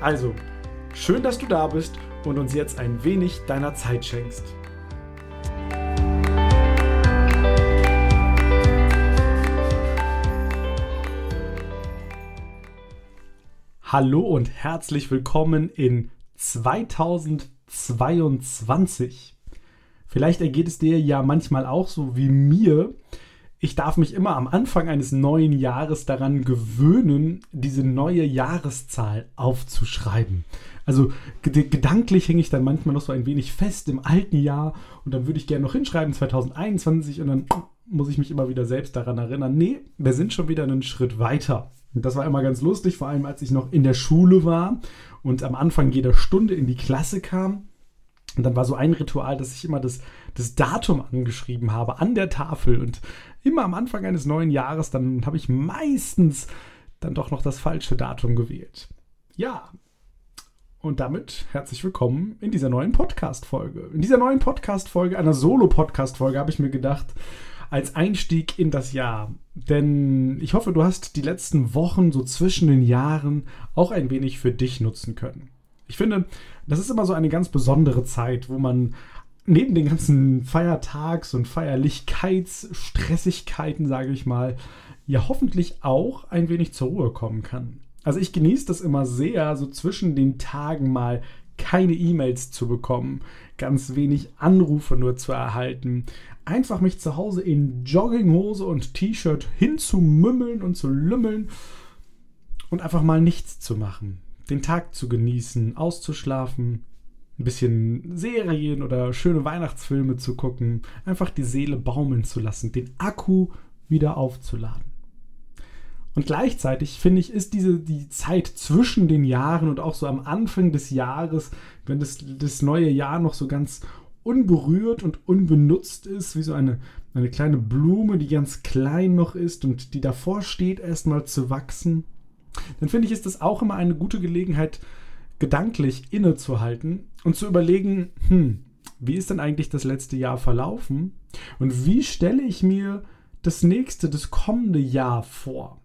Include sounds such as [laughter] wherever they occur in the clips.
Also, schön, dass du da bist und uns jetzt ein wenig deiner Zeit schenkst. Hallo und herzlich willkommen in 2022. Vielleicht ergeht es dir ja manchmal auch so wie mir, ich darf mich immer am Anfang eines neuen Jahres daran gewöhnen, diese neue Jahreszahl aufzuschreiben. Also gedanklich hänge ich dann manchmal noch so ein wenig fest im alten Jahr und dann würde ich gerne noch hinschreiben 2021 und dann muss ich mich immer wieder selbst daran erinnern, nee, wir sind schon wieder einen Schritt weiter. Und das war immer ganz lustig, vor allem als ich noch in der Schule war und am Anfang jeder Stunde in die Klasse kam und dann war so ein Ritual, dass ich immer das, das Datum angeschrieben habe an der Tafel. Und immer am Anfang eines neuen Jahres, dann habe ich meistens dann doch noch das falsche Datum gewählt. Ja. Und damit herzlich willkommen in dieser neuen Podcast-Folge. In dieser neuen Podcast-Folge, einer Solo-Podcast-Folge, habe ich mir gedacht, als Einstieg in das Jahr. Denn ich hoffe, du hast die letzten Wochen so zwischen den Jahren auch ein wenig für dich nutzen können. Ich finde, das ist immer so eine ganz besondere Zeit, wo man neben den ganzen Feiertags- und Feierlichkeitsstressigkeiten, sage ich mal, ja hoffentlich auch ein wenig zur Ruhe kommen kann. Also ich genieße das immer sehr, so zwischen den Tagen mal keine E-Mails zu bekommen, ganz wenig Anrufe nur zu erhalten, einfach mich zu Hause in Jogginghose und T-Shirt hinzumümmeln und zu lümmeln und einfach mal nichts zu machen den Tag zu genießen, auszuschlafen, ein bisschen Serien oder schöne Weihnachtsfilme zu gucken, einfach die Seele baumeln zu lassen, den Akku wieder aufzuladen. Und gleichzeitig finde ich, ist diese die Zeit zwischen den Jahren und auch so am Anfang des Jahres, wenn das, das neue Jahr noch so ganz unberührt und unbenutzt ist, wie so eine, eine kleine Blume, die ganz klein noch ist und die davor steht, erstmal zu wachsen, dann finde ich, ist das auch immer eine gute Gelegenheit, gedanklich innezuhalten und zu überlegen, hm, wie ist denn eigentlich das letzte Jahr verlaufen und wie stelle ich mir das nächste, das kommende Jahr vor?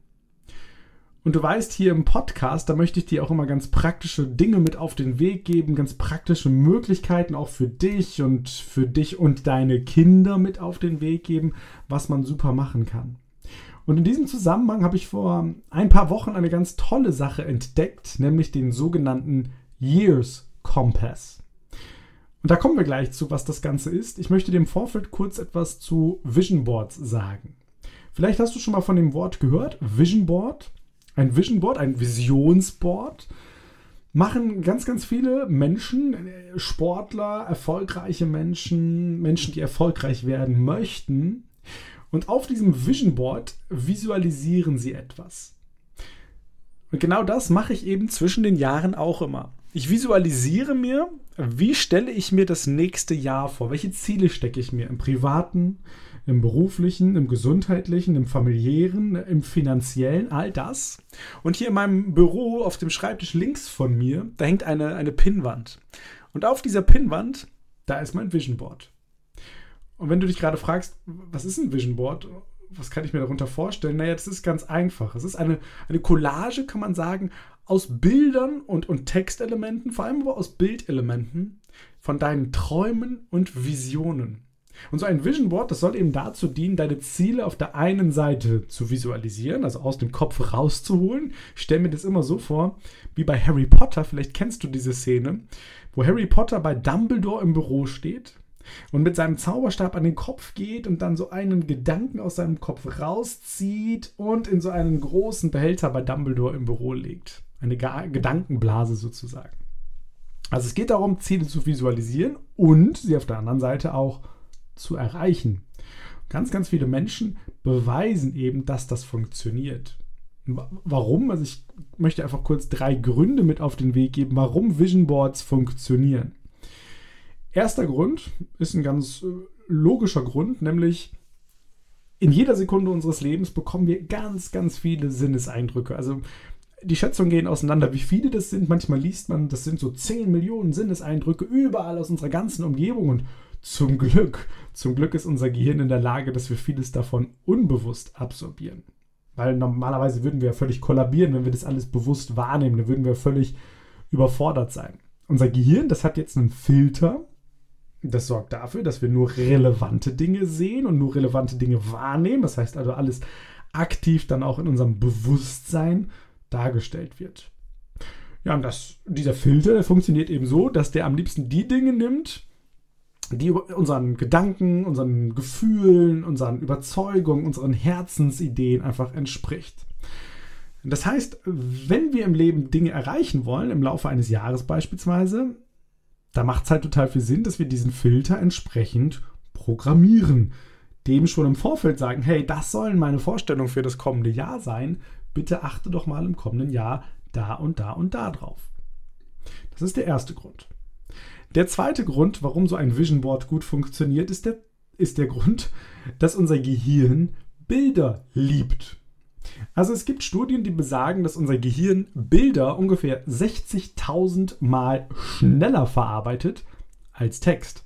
Und du weißt, hier im Podcast, da möchte ich dir auch immer ganz praktische Dinge mit auf den Weg geben, ganz praktische Möglichkeiten auch für dich und für dich und deine Kinder mit auf den Weg geben, was man super machen kann. Und in diesem Zusammenhang habe ich vor ein paar Wochen eine ganz tolle Sache entdeckt, nämlich den sogenannten Years Compass. Und da kommen wir gleich zu, was das Ganze ist. Ich möchte im Vorfeld kurz etwas zu Vision Boards sagen. Vielleicht hast du schon mal von dem Wort gehört, Vision Board. Ein Vision Board, ein Visionsboard machen ganz, ganz viele Menschen, Sportler, erfolgreiche Menschen, Menschen, die erfolgreich werden möchten, und auf diesem Vision Board visualisieren Sie etwas. Und genau das mache ich eben zwischen den Jahren auch immer. Ich visualisiere mir, wie stelle ich mir das nächste Jahr vor? Welche Ziele stecke ich mir im privaten, im beruflichen, im gesundheitlichen, im familiären, im finanziellen, all das. Und hier in meinem Büro auf dem Schreibtisch links von mir, da hängt eine, eine Pinnwand. Und auf dieser Pinnwand, da ist mein Vision Board. Und wenn du dich gerade fragst, was ist ein Vision Board? Was kann ich mir darunter vorstellen? Naja, das ist ganz einfach. Es ist eine, eine Collage, kann man sagen, aus Bildern und, und Textelementen, vor allem aber aus Bildelementen von deinen Träumen und Visionen. Und so ein Vision Board, das soll eben dazu dienen, deine Ziele auf der einen Seite zu visualisieren, also aus dem Kopf rauszuholen. Ich stelle mir das immer so vor, wie bei Harry Potter, vielleicht kennst du diese Szene, wo Harry Potter bei Dumbledore im Büro steht und mit seinem Zauberstab an den Kopf geht und dann so einen Gedanken aus seinem Kopf rauszieht und in so einen großen Behälter bei Dumbledore im Büro legt. Eine Gedankenblase sozusagen. Also es geht darum, Ziele zu visualisieren und sie auf der anderen Seite auch zu erreichen. Ganz, ganz viele Menschen beweisen eben, dass das funktioniert. Warum? Also ich möchte einfach kurz drei Gründe mit auf den Weg geben, warum Vision Boards funktionieren. Erster Grund ist ein ganz äh, logischer Grund, nämlich in jeder Sekunde unseres Lebens bekommen wir ganz, ganz viele Sinneseindrücke. Also die Schätzungen gehen auseinander, wie viele das sind. Manchmal liest man, das sind so 10 Millionen Sinneseindrücke überall aus unserer ganzen Umgebung. Und zum Glück, zum Glück ist unser Gehirn in der Lage, dass wir vieles davon unbewusst absorbieren. Weil normalerweise würden wir ja völlig kollabieren, wenn wir das alles bewusst wahrnehmen. Dann würden wir völlig überfordert sein. Unser Gehirn, das hat jetzt einen Filter, das sorgt dafür, dass wir nur relevante Dinge sehen und nur relevante Dinge wahrnehmen. Das heißt also, alles aktiv dann auch in unserem Bewusstsein dargestellt wird. Ja, und das, dieser Filter, funktioniert eben so, dass der am liebsten die Dinge nimmt, die unseren Gedanken, unseren Gefühlen, unseren Überzeugungen, unseren Herzensideen einfach entspricht. Das heißt, wenn wir im Leben Dinge erreichen wollen, im Laufe eines Jahres beispielsweise, da macht es halt total viel Sinn, dass wir diesen Filter entsprechend programmieren. Dem schon im Vorfeld sagen, hey, das sollen meine Vorstellungen für das kommende Jahr sein. Bitte achte doch mal im kommenden Jahr da und da und da drauf. Das ist der erste Grund. Der zweite Grund, warum so ein Vision Board gut funktioniert, ist der, ist der Grund, dass unser Gehirn Bilder liebt. Also es gibt Studien, die besagen, dass unser Gehirn Bilder ungefähr 60.000 Mal schneller verarbeitet als Text.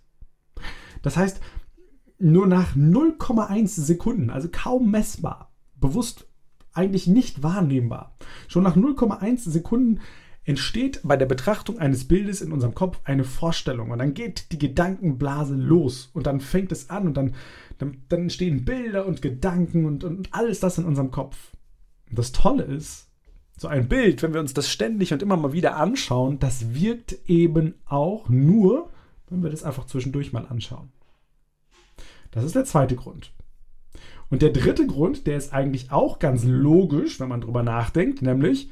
Das heißt, nur nach 0,1 Sekunden, also kaum messbar, bewusst eigentlich nicht wahrnehmbar, schon nach 0,1 Sekunden entsteht bei der Betrachtung eines Bildes in unserem Kopf eine Vorstellung und dann geht die Gedankenblase los und dann fängt es an und dann, dann, dann entstehen Bilder und Gedanken und, und alles das in unserem Kopf. Und das Tolle ist, so ein Bild, wenn wir uns das ständig und immer mal wieder anschauen, das wirkt eben auch nur, wenn wir das einfach zwischendurch mal anschauen. Das ist der zweite Grund. Und der dritte Grund, der ist eigentlich auch ganz logisch, wenn man drüber nachdenkt, nämlich,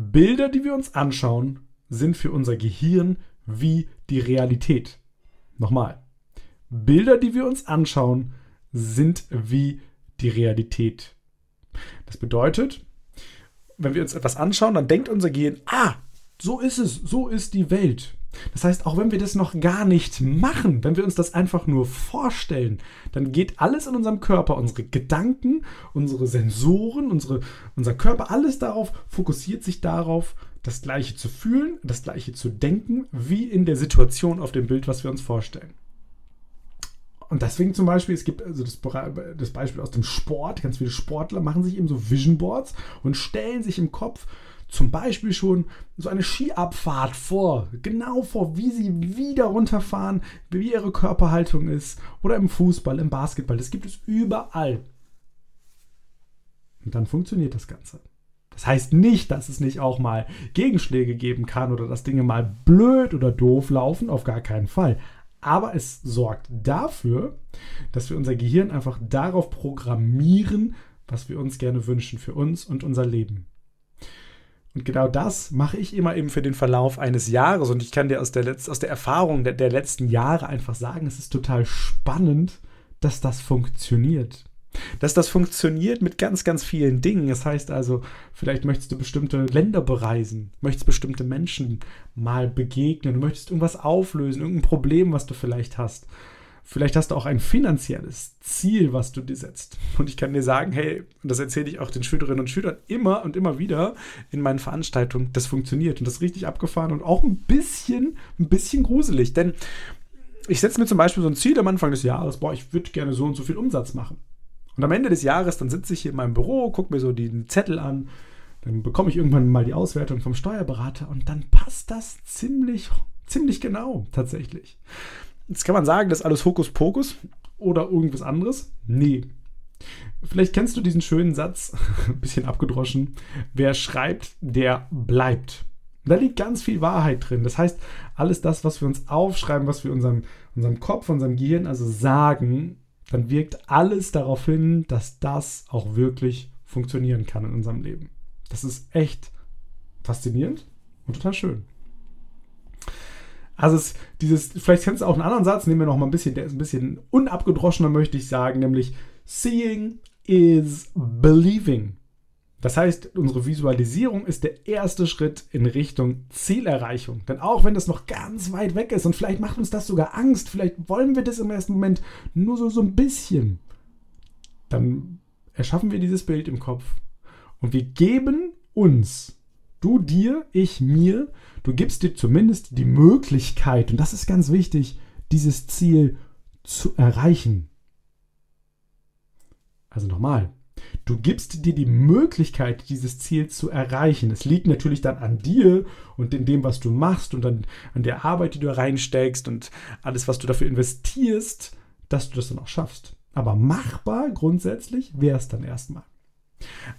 Bilder, die wir uns anschauen, sind für unser Gehirn wie die Realität. Nochmal. Bilder, die wir uns anschauen, sind wie die Realität. Das bedeutet, wenn wir uns etwas anschauen, dann denkt unser Gehirn, ah, so ist es, so ist die Welt. Das heißt, auch wenn wir das noch gar nicht machen, wenn wir uns das einfach nur vorstellen, dann geht alles in unserem Körper, unsere Gedanken, unsere Sensoren, unsere, unser Körper, alles darauf, fokussiert sich darauf, das Gleiche zu fühlen, das Gleiche zu denken, wie in der Situation auf dem Bild, was wir uns vorstellen. Und deswegen zum Beispiel, es gibt also das, das Beispiel aus dem Sport, ganz viele Sportler machen sich eben so Vision Boards und stellen sich im Kopf zum Beispiel schon so eine Skiabfahrt vor, genau vor, wie sie wieder runterfahren, wie ihre Körperhaltung ist. Oder im Fußball, im Basketball. Das gibt es überall. Und dann funktioniert das Ganze. Das heißt nicht, dass es nicht auch mal Gegenschläge geben kann oder dass Dinge mal blöd oder doof laufen, auf gar keinen Fall. Aber es sorgt dafür, dass wir unser Gehirn einfach darauf programmieren, was wir uns gerne wünschen für uns und unser Leben. Und genau das mache ich immer eben für den Verlauf eines Jahres. Und ich kann dir aus der, Letz aus der Erfahrung der, der letzten Jahre einfach sagen, es ist total spannend, dass das funktioniert. Dass das funktioniert mit ganz, ganz vielen Dingen. Das heißt also, vielleicht möchtest du bestimmte Länder bereisen, möchtest bestimmte Menschen mal begegnen, möchtest irgendwas auflösen, irgendein Problem, was du vielleicht hast. Vielleicht hast du auch ein finanzielles Ziel, was du dir setzt. Und ich kann dir sagen, hey, und das erzähle ich auch den Schülerinnen und Schülern immer und immer wieder in meinen Veranstaltungen, das funktioniert und das ist richtig abgefahren und auch ein bisschen, ein bisschen gruselig. Denn ich setze mir zum Beispiel so ein Ziel am Anfang des Jahres, boah, ich würde gerne so und so viel Umsatz machen. Und am Ende des Jahres, dann sitze ich hier in meinem Büro, gucke mir so den Zettel an, dann bekomme ich irgendwann mal die Auswertung vom Steuerberater und dann passt das ziemlich, ziemlich genau tatsächlich. Jetzt kann man sagen, das ist alles Hokuspokus oder irgendwas anderes. Nee. Vielleicht kennst du diesen schönen Satz, [laughs] ein bisschen abgedroschen. Wer schreibt, der bleibt. Da liegt ganz viel Wahrheit drin. Das heißt, alles das, was wir uns aufschreiben, was wir unserem, unserem Kopf, unserem Gehirn also sagen, dann wirkt alles darauf hin, dass das auch wirklich funktionieren kann in unserem Leben. Das ist echt faszinierend und total schön. Also es, dieses, vielleicht kennst du auch einen anderen Satz, nehmen wir noch mal ein bisschen, der ist ein bisschen unabgedroschener, möchte ich sagen, nämlich Seeing is believing. Das heißt, unsere Visualisierung ist der erste Schritt in Richtung Zielerreichung. Denn auch wenn das noch ganz weit weg ist und vielleicht macht uns das sogar Angst, vielleicht wollen wir das im ersten Moment nur so, so ein bisschen, dann erschaffen wir dieses Bild im Kopf und wir geben uns, du dir, ich mir, du gibst dir zumindest die Möglichkeit, und das ist ganz wichtig, dieses Ziel zu erreichen. Also nochmal, Du gibst dir die Möglichkeit, dieses Ziel zu erreichen. Es liegt natürlich dann an dir und in dem, was du machst und an, an der Arbeit, die du reinsteckst und alles, was du dafür investierst, dass du das dann auch schaffst. Aber machbar grundsätzlich wäre es dann erstmal.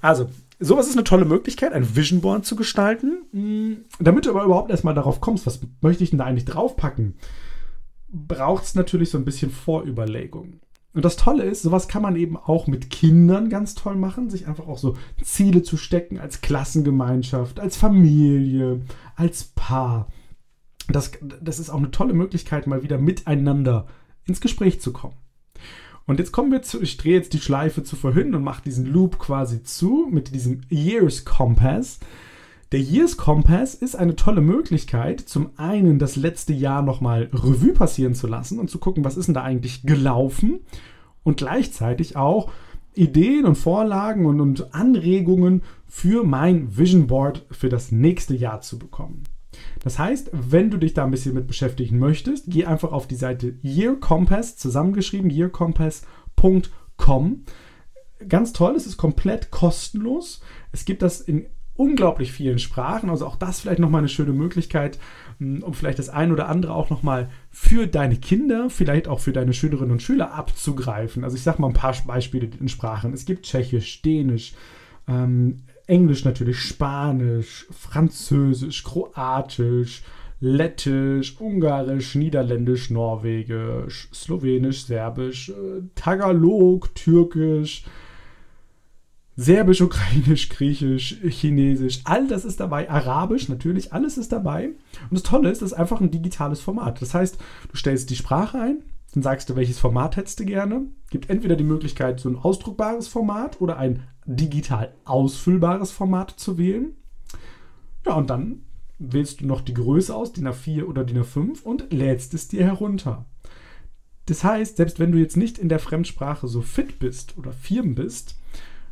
Also, sowas ist eine tolle Möglichkeit, ein Vision Board zu gestalten. Hm, damit du aber überhaupt erstmal darauf kommst, was möchte ich denn da eigentlich draufpacken, braucht es natürlich so ein bisschen Vorüberlegung. Und das Tolle ist, sowas kann man eben auch mit Kindern ganz toll machen, sich einfach auch so Ziele zu stecken als Klassengemeinschaft, als Familie, als Paar. Das, das ist auch eine tolle Möglichkeit, mal wieder miteinander ins Gespräch zu kommen. Und jetzt kommen wir zu, ich drehe jetzt die Schleife zu vorhin und mache diesen Loop quasi zu mit diesem Years Compass. Der Years Compass ist eine tolle Möglichkeit, zum einen das letzte Jahr nochmal Revue passieren zu lassen und zu gucken, was ist denn da eigentlich gelaufen und gleichzeitig auch Ideen und Vorlagen und, und Anregungen für mein Vision Board für das nächste Jahr zu bekommen. Das heißt, wenn du dich da ein bisschen mit beschäftigen möchtest, geh einfach auf die Seite Year Compass, zusammengeschrieben yearcompass.com. Ganz toll, es ist komplett kostenlos. Es gibt das in unglaublich vielen Sprachen. Also auch das vielleicht nochmal eine schöne Möglichkeit, hm, um vielleicht das ein oder andere auch nochmal für deine Kinder, vielleicht auch für deine Schülerinnen und Schüler abzugreifen. Also ich sage mal ein paar Beispiele in Sprachen. Es gibt Tschechisch, Dänisch, ähm, Englisch natürlich, Spanisch, Französisch, Kroatisch, Lettisch, Ungarisch, Niederländisch, Norwegisch, Slowenisch, Serbisch, äh, Tagalog, Türkisch, Serbisch, [laughs] Ukrainisch, Griechisch, Chinesisch, all das ist dabei. Arabisch natürlich, alles ist dabei. Und das Tolle ist, das ist einfach ein digitales Format. Das heißt, du stellst die Sprache ein, dann sagst du, welches Format hättest du gerne. Gibt entweder die Möglichkeit, so ein ausdruckbares Format oder ein digital ausfüllbares Format zu wählen. Ja, und dann wählst du noch die Größe aus, DIN A4 oder DIN A5 und lädst es dir herunter. Das heißt, selbst wenn du jetzt nicht in der Fremdsprache so fit bist oder firm bist,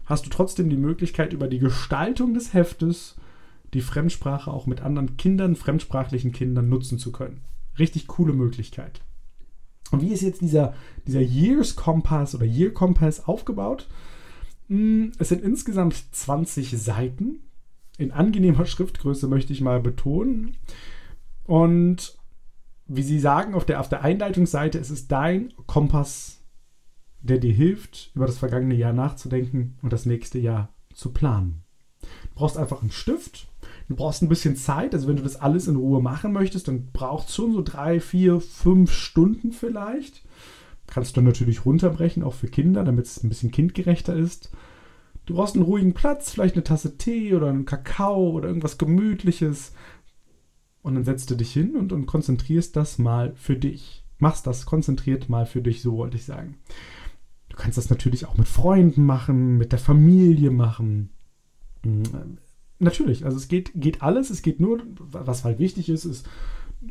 hast du trotzdem die Möglichkeit, über die Gestaltung des Heftes die Fremdsprache auch mit anderen Kindern, fremdsprachlichen Kindern nutzen zu können. Richtig coole Möglichkeit. Und wie ist jetzt dieser, dieser Years Kompass oder Year Kompass aufgebaut? Hm, es sind insgesamt 20 Seiten. In angenehmer Schriftgröße möchte ich mal betonen. Und wie Sie sagen auf der, auf der Einleitungsseite, es ist dein Kompass der dir hilft, über das vergangene Jahr nachzudenken und das nächste Jahr zu planen. Du brauchst einfach einen Stift, du brauchst ein bisschen Zeit, also wenn du das alles in Ruhe machen möchtest, dann brauchst du schon so drei, vier, fünf Stunden vielleicht. Kannst du natürlich runterbrechen, auch für Kinder, damit es ein bisschen kindgerechter ist. Du brauchst einen ruhigen Platz, vielleicht eine Tasse Tee oder einen Kakao oder irgendwas Gemütliches. Und dann setzt du dich hin und, und konzentrierst das mal für dich. Machst das konzentriert mal für dich, so wollte ich sagen. Du kannst das natürlich auch mit Freunden machen, mit der Familie machen. Natürlich, also es geht, geht alles. Es geht nur, was halt wichtig ist, ist,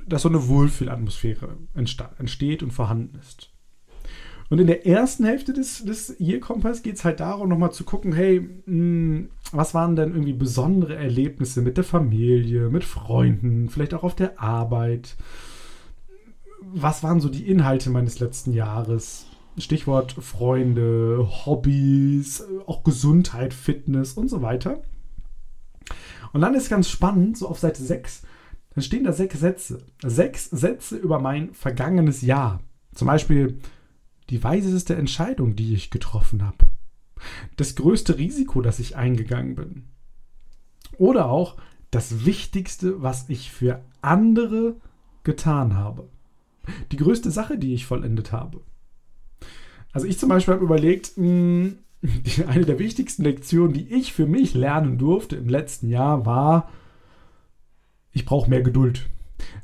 dass so eine Wohlfühlatmosphäre entsteht und vorhanden ist. Und in der ersten Hälfte des, des Year Compass geht es halt darum, nochmal zu gucken, hey, mh, hm, was waren denn irgendwie besondere Erlebnisse mit der Familie, mit Freunden, vielleicht auch auf der Arbeit? Was waren so die Inhalte meines letzten Jahres? Stichwort Freunde, Hobbys, auch Gesundheit, Fitness und so weiter. Und dann ist ganz spannend, so auf Seite 6, dann stehen da sechs Sätze. Sechs Sätze über mein vergangenes Jahr. Zum Beispiel die weiseste Entscheidung, die ich getroffen habe. Das größte Risiko, das ich eingegangen bin. Oder auch das Wichtigste, was ich für andere getan habe. Die größte Sache, die ich vollendet habe. Also ich zum Beispiel habe überlegt, mh, hm, eine der wichtigsten Lektionen, die ich für mich lernen durfte im letzten Jahr, war, ich brauche mehr Geduld.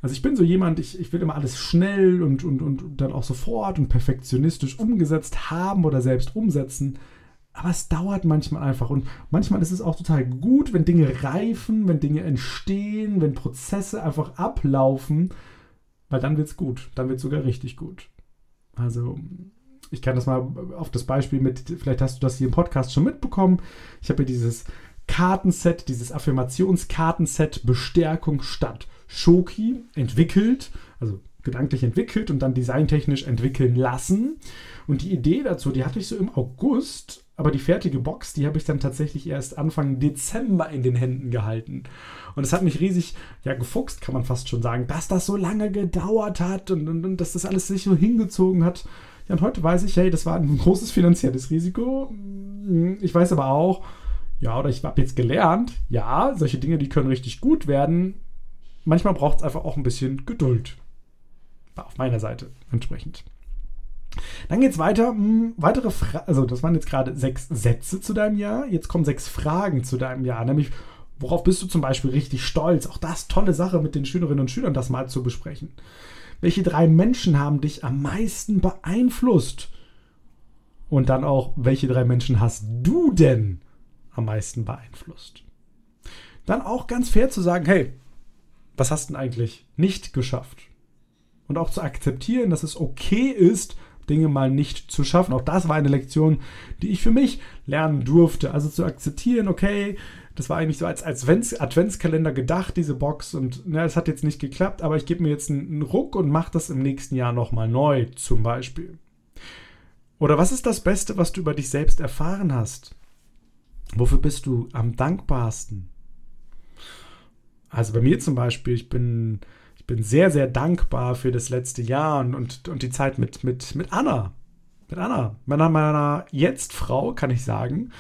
Also ich bin so jemand, ich, ich will immer alles schnell und, und, und dann auch sofort und perfektionistisch umgesetzt haben oder selbst umsetzen. Aber es dauert manchmal einfach. Und manchmal ist es auch total gut, wenn Dinge reifen, wenn Dinge entstehen, wenn Prozesse einfach ablaufen, weil dann wird es gut. Dann wird es sogar richtig gut. Also, ich kann das mal auf das Beispiel mit, vielleicht hast du das hier im Podcast schon mitbekommen. Ich habe hier dieses Kartenset, dieses Affirmationskartenset Bestärkung statt Schoki entwickelt. Also gedanklich entwickelt und dann designtechnisch entwickeln lassen. Und die Idee dazu, die hatte ich so im August, aber die fertige Box, die habe ich dann tatsächlich erst Anfang Dezember in den Händen gehalten. Und es hat mich riesig, ja, gefuchst, kann man fast schon sagen, dass das so lange gedauert hat und, und, und dass das alles sich so hingezogen hat. Ja, und heute weiß ich, hey, das war ein großes finanzielles Risiko. Ich weiß aber auch, ja, oder ich habe jetzt gelernt, ja, solche Dinge, die können richtig gut werden. Manchmal braucht es einfach auch ein bisschen Geduld. War auf meiner Seite entsprechend. Dann geht es weiter. Hm, weitere Fragen, also das waren jetzt gerade sechs Sätze zu deinem Jahr. Jetzt kommen sechs Fragen zu deinem Jahr. Nämlich, worauf bist du zum Beispiel richtig stolz? Auch das tolle Sache mit den Schülerinnen und Schülern, das mal zu besprechen. Welche drei Menschen haben dich am meisten beeinflusst? Und dann auch, welche drei Menschen hast du denn am meisten beeinflusst? Dann auch ganz fair zu sagen, hey, was hast du denn eigentlich nicht geschafft? und auch zu akzeptieren, dass es okay ist, Dinge mal nicht zu schaffen. Auch das war eine Lektion, die ich für mich lernen durfte. Also zu akzeptieren, okay, das war eigentlich so als, als Adventskalender gedacht, diese Box. Und na, es hat jetzt nicht geklappt, aber ich gebe mir jetzt einen Ruck und mache das im nächsten Jahr nochmal neu, zum Beispiel. Oder was ist das Beste, was du über dich selbst erfahren hast? Wofür bist du am dankbarsten? Also bei mir zum Beispiel, ich bin ich bin sehr, sehr dankbar für das letzte Jahr und, und, und die Zeit mit, mit, mit Anna. Mit Anna, meiner, meiner Jetzt-Frau, kann ich sagen.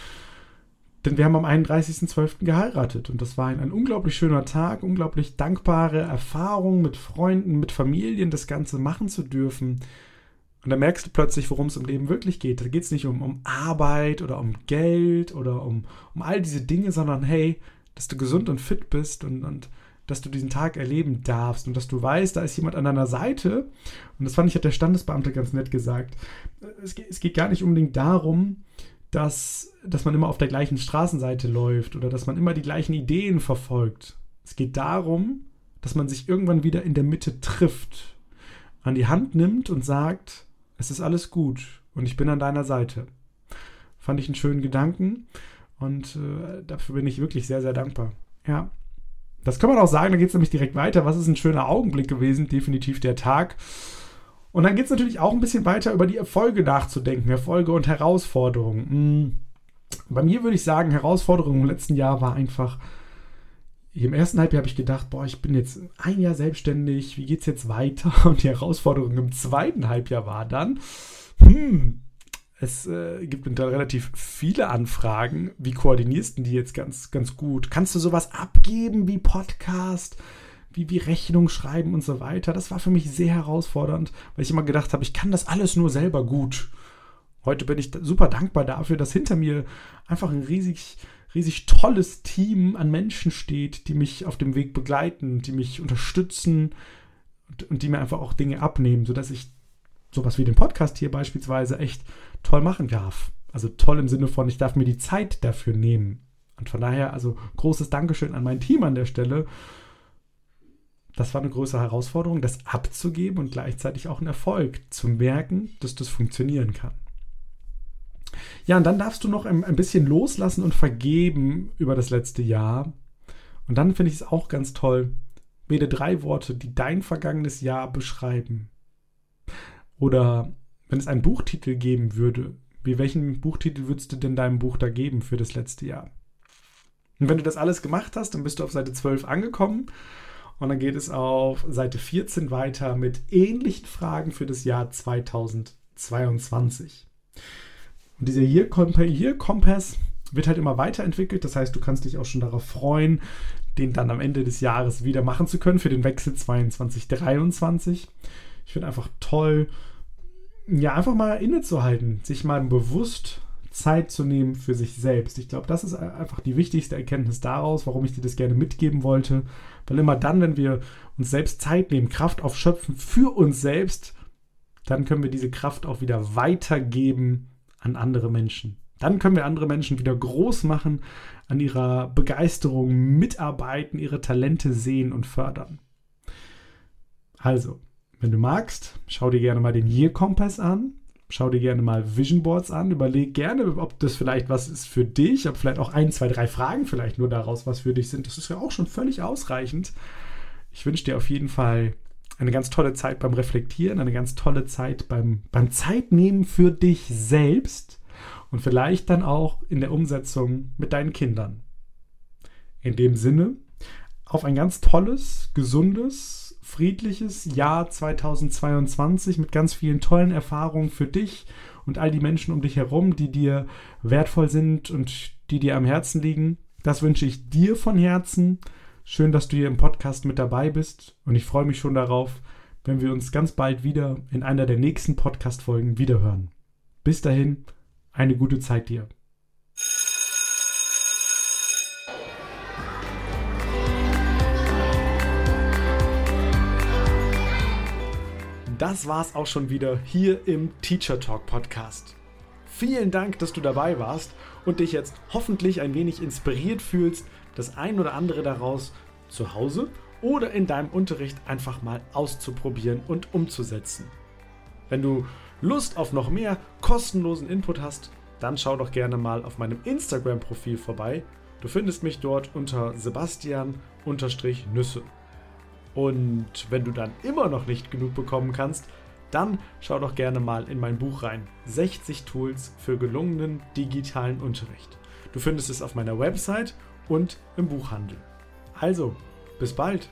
Denn wir haben am 31.12. geheiratet und das war ein, ein unglaublich schöner Tag, unglaublich dankbare Erfahrung mit Freunden, mit Familien, das Ganze machen zu dürfen. Und da merkst du plötzlich, worum es im Leben wirklich geht. Da geht es nicht um, um Arbeit oder um Geld oder um, um all diese Dinge, sondern hey, dass du gesund und fit bist und, und dass du diesen Tag erleben darfst und dass du weißt, da ist jemand an deiner Seite. Und das fand ich, hat der Standesbeamte ganz nett gesagt. Es geht, es geht gar nicht unbedingt darum, dass, dass man immer auf der gleichen Straßenseite läuft oder dass man immer die gleichen Ideen verfolgt. Es geht darum, dass man sich irgendwann wieder in der Mitte trifft, an die Hand nimmt und sagt, es ist alles gut und ich bin an deiner Seite. Fand ich einen schönen Gedanken und äh, dafür bin ich wirklich sehr, sehr dankbar. Ja, das kann man auch sagen, da geht es nämlich direkt weiter. Was ist ein schöner Augenblick gewesen? Definitiv der Tag. Und dann geht es natürlich auch ein bisschen weiter über die Erfolge nachzudenken, Erfolge und Herausforderungen. Hm. Bei mir würde ich sagen, Herausforderung im letzten Jahr war einfach, im ersten Halbjahr habe ich gedacht, boah, ich bin jetzt ein Jahr selbstständig, wie geht es jetzt weiter? [laughs] Und die Herausforderung im zweiten Halbjahr war dann, hm, es äh, gibt relativ viele Anfragen. Wie koordinierst du die jetzt ganz, ganz gut? Kannst du sowas abgeben wie Podcast, wie, wie Rechnung schreiben und so weiter? Das war für mich sehr herausfordernd, weil ich immer gedacht habe, ich kann das alles nur selber gut. Heute bin ich super dankbar dafür, dass hinter mir einfach ein riesig, riesig tolles Team an Menschen steht, die mich auf dem Weg begleiten, die mich unterstützen und, und die mir einfach auch Dinge abnehmen, sodass ich sowas wie den Podcast hier beispielsweise echt toll machen darf. Also toll im Sinne von, ich darf mir die Zeit dafür nehmen. Und von daher, also großes Dankeschön an mein Team an der Stelle. Das war eine größere Herausforderung, das abzugeben und gleichzeitig auch ein Erfolg, zu merken, dass das funktionieren kann. Ja, und dann darfst du noch ein, ein bisschen loslassen und vergeben über das letzte Jahr. Und dann finde ich es auch ganz toll, wähle drei Worte, die dein vergangenes Jahr beschreiben. Oder wenn es einen Buchtitel geben würde, wie welchen Buchtitel würdest du denn deinem Buch da geben für das letzte Jahr? Und wenn du das alles gemacht hast, dann bist du auf Seite 12 angekommen und dann geht es auf Seite 14 weiter mit ähnlichen Fragen für das Jahr 2022. Und dieser Year Kompass wird halt immer weiterentwickelt, das heißt, du kannst dich auch schon darauf freuen, den dann am Ende des Jahres wieder machen zu können für den Wechsel 22-23. Ich finde einfach toll, ja, einfach mal innezuhalten, sich mal bewusst Zeit zu nehmen für sich selbst. Ich glaube, das ist einfach die wichtigste Erkenntnis daraus, warum ich dir das gerne mitgeben wollte. Weil immer dann, wenn wir uns selbst Zeit nehmen, Kraft aufschöpfen für uns selbst, dann können wir diese Kraft auch wieder weitergeben an andere Menschen. Dann können wir andere Menschen wieder groß machen, an ihrer Begeisterung mitarbeiten, ihre Talente sehen und fördern. Also, wenn du magst, schau dir gerne mal den Year Kompass an. Schau dir gerne mal Vision Boards an. Überleg gerne, ob das vielleicht was ist für dich, ob vielleicht auch ein, zwei, drei Fragen vielleicht nur daraus was für dich sind. Das ist ja auch schon völlig ausreichend. Ich wünsche dir auf jeden Fall eine ganz tolle Zeit beim Reflektieren, eine ganz tolle Zeit beim, beim Zeitnehmen für dich selbst und vielleicht dann auch in der Umsetzung mit deinen Kindern. In dem Sinne, auf ein ganz tolles, gesundes, friedliches Jahr 2022 mit ganz vielen tollen Erfahrungen für dich und all die Menschen um dich herum, die dir wertvoll sind und die dir am Herzen liegen. Das wünsche ich dir von Herzen. Schön, dass du hier im Podcast mit dabei bist und ich freue mich schon darauf, wenn wir uns ganz bald wieder in einer der nächsten Podcast-Folgen wiederhören. Bis dahin, eine gute Zeit dir. Das war's auch schon wieder hier im Teacher Talk Podcast. Vielen Dank, dass du dabei warst und dich jetzt hoffentlich ein wenig inspiriert fühlst, das ein oder andere daraus zu Hause oder in deinem Unterricht einfach mal auszuprobieren und umzusetzen. Wenn du Lust auf noch mehr kostenlosen Input hast, dann schau doch gerne mal auf meinem Instagram-Profil vorbei. Du findest mich dort unter Sebastian-Nüsse. Und wenn du dann immer noch nicht genug bekommen kannst, dann schau doch gerne mal in mein Buch rein. 60 Tools für gelungenen digitalen Unterricht. Du findest es auf meiner Website und im Buchhandel. Also, bis bald!